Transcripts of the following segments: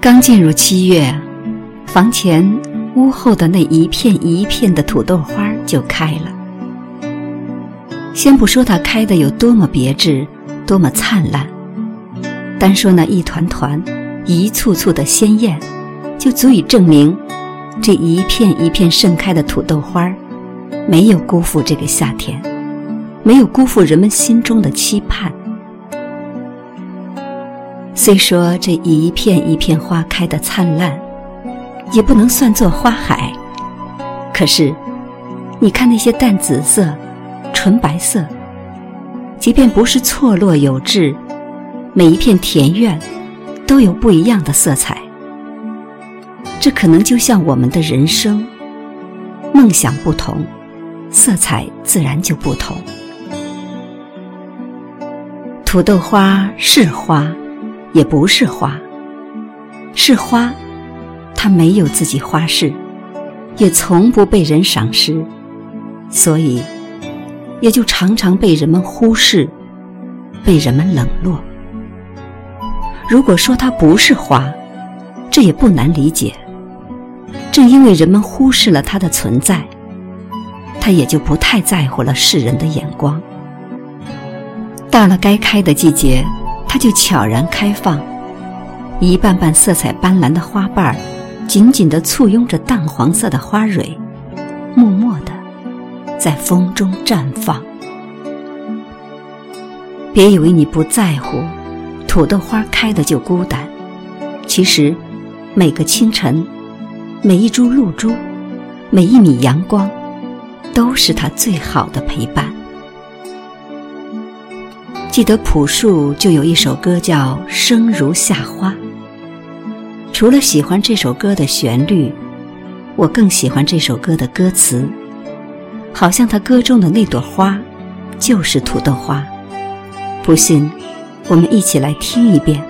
刚进入七月，房前屋后的那一片一片的土豆花就开了。先不说它开的有多么别致，多么灿烂，单说那一团团、一簇簇的鲜艳，就足以证明这一片一片盛开的土豆花没有辜负这个夏天，没有辜负人们心中的期盼。虽说这一片一片花开的灿烂，也不能算作花海，可是，你看那些淡紫色。纯白色，即便不是错落有致，每一片田院都有不一样的色彩。这可能就像我们的人生，梦想不同，色彩自然就不同。土豆花是花，也不是花；是花，它没有自己花式，也从不被人赏识，所以。也就常常被人们忽视，被人们冷落。如果说它不是花，这也不难理解。正因为人们忽视了它的存在，它也就不太在乎了世人的眼光。到了该开的季节，它就悄然开放，一瓣瓣色彩斑斓的花瓣儿，紧紧地簇拥着淡黄色的花蕊，默默地。在风中绽放。别以为你不在乎，土豆花开的就孤单。其实，每个清晨，每一株露珠，每一米阳光，都是它最好的陪伴。记得朴树就有一首歌叫《生如夏花》。除了喜欢这首歌的旋律，我更喜欢这首歌的歌词。好像他歌中的那朵花，就是土豆花。不信，我们一起来听一遍。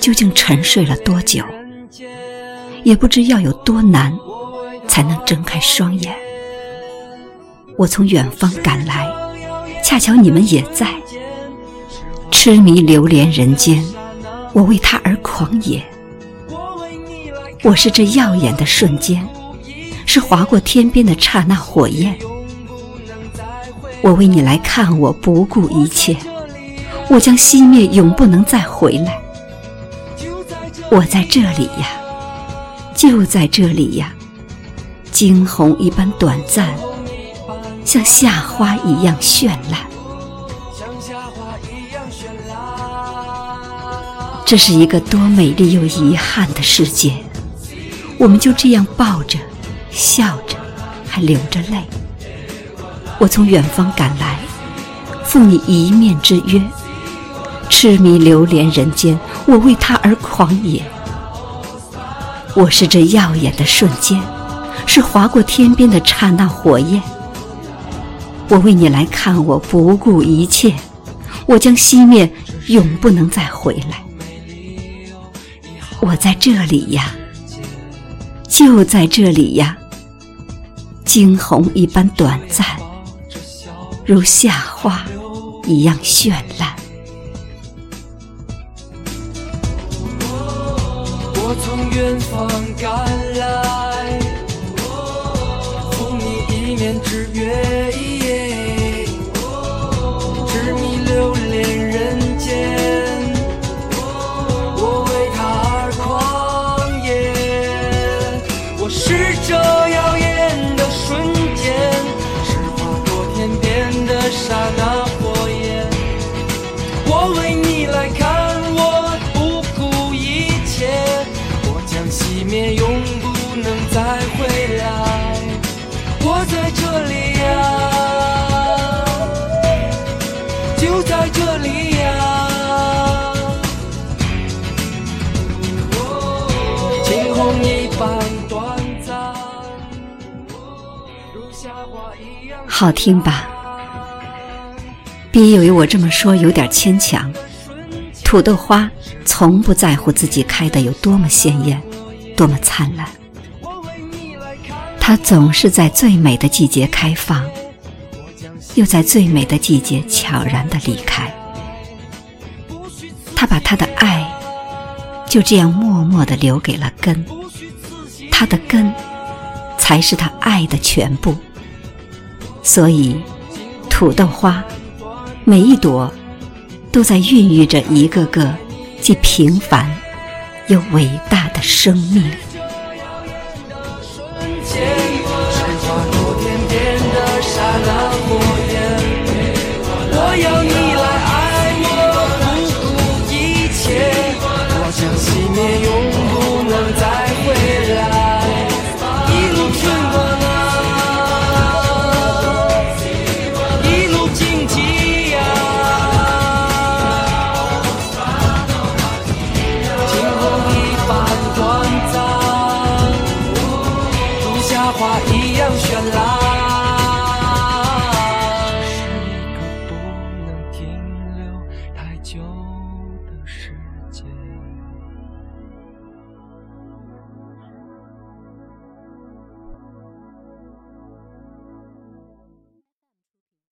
究竟沉睡了多久。也不知要有多难，才能睁开双眼。我从远方赶来，恰巧你们也在，痴迷流连人间，我为他而狂野。我是这耀眼的瞬间，是划过天边的刹那火焰。我为你来看，我不顾一切，我将熄灭，永不能再回来。我在这里呀。就在这里呀，惊鸿一般短暂，像夏花一样绚烂。这是一个多美丽又遗憾的世界，我们就这样抱着，笑着，还流着泪。我从远方赶来，赴你一面之约，痴迷流连人间，我为他而狂野。我是这耀眼的瞬间，是划过天边的刹那火焰。我为你来看，我不顾一切，我将熄灭，永不能再回来。我在这里呀，就在这里呀，惊鸿一般短暂，如夏花一样绚烂。远方赶来，送你一面之约，执迷留恋人间。我为他而狂野，我是这耀眼的瞬间，是划过天边的刹那再回来。我在这里呀，就在这里呀，惊鸿一般短暂，如夏花一样。好听吧？别以为我这么说有点牵强。土豆花从不在乎自己开的有多么鲜艳，多么灿烂。它总是在最美的季节开放，又在最美的季节悄然的离开。他把他的爱就这样默默的留给了根，他的根才是他爱的全部。所以，土豆花每一朵都在孕育着一个个既平凡又伟大的生命。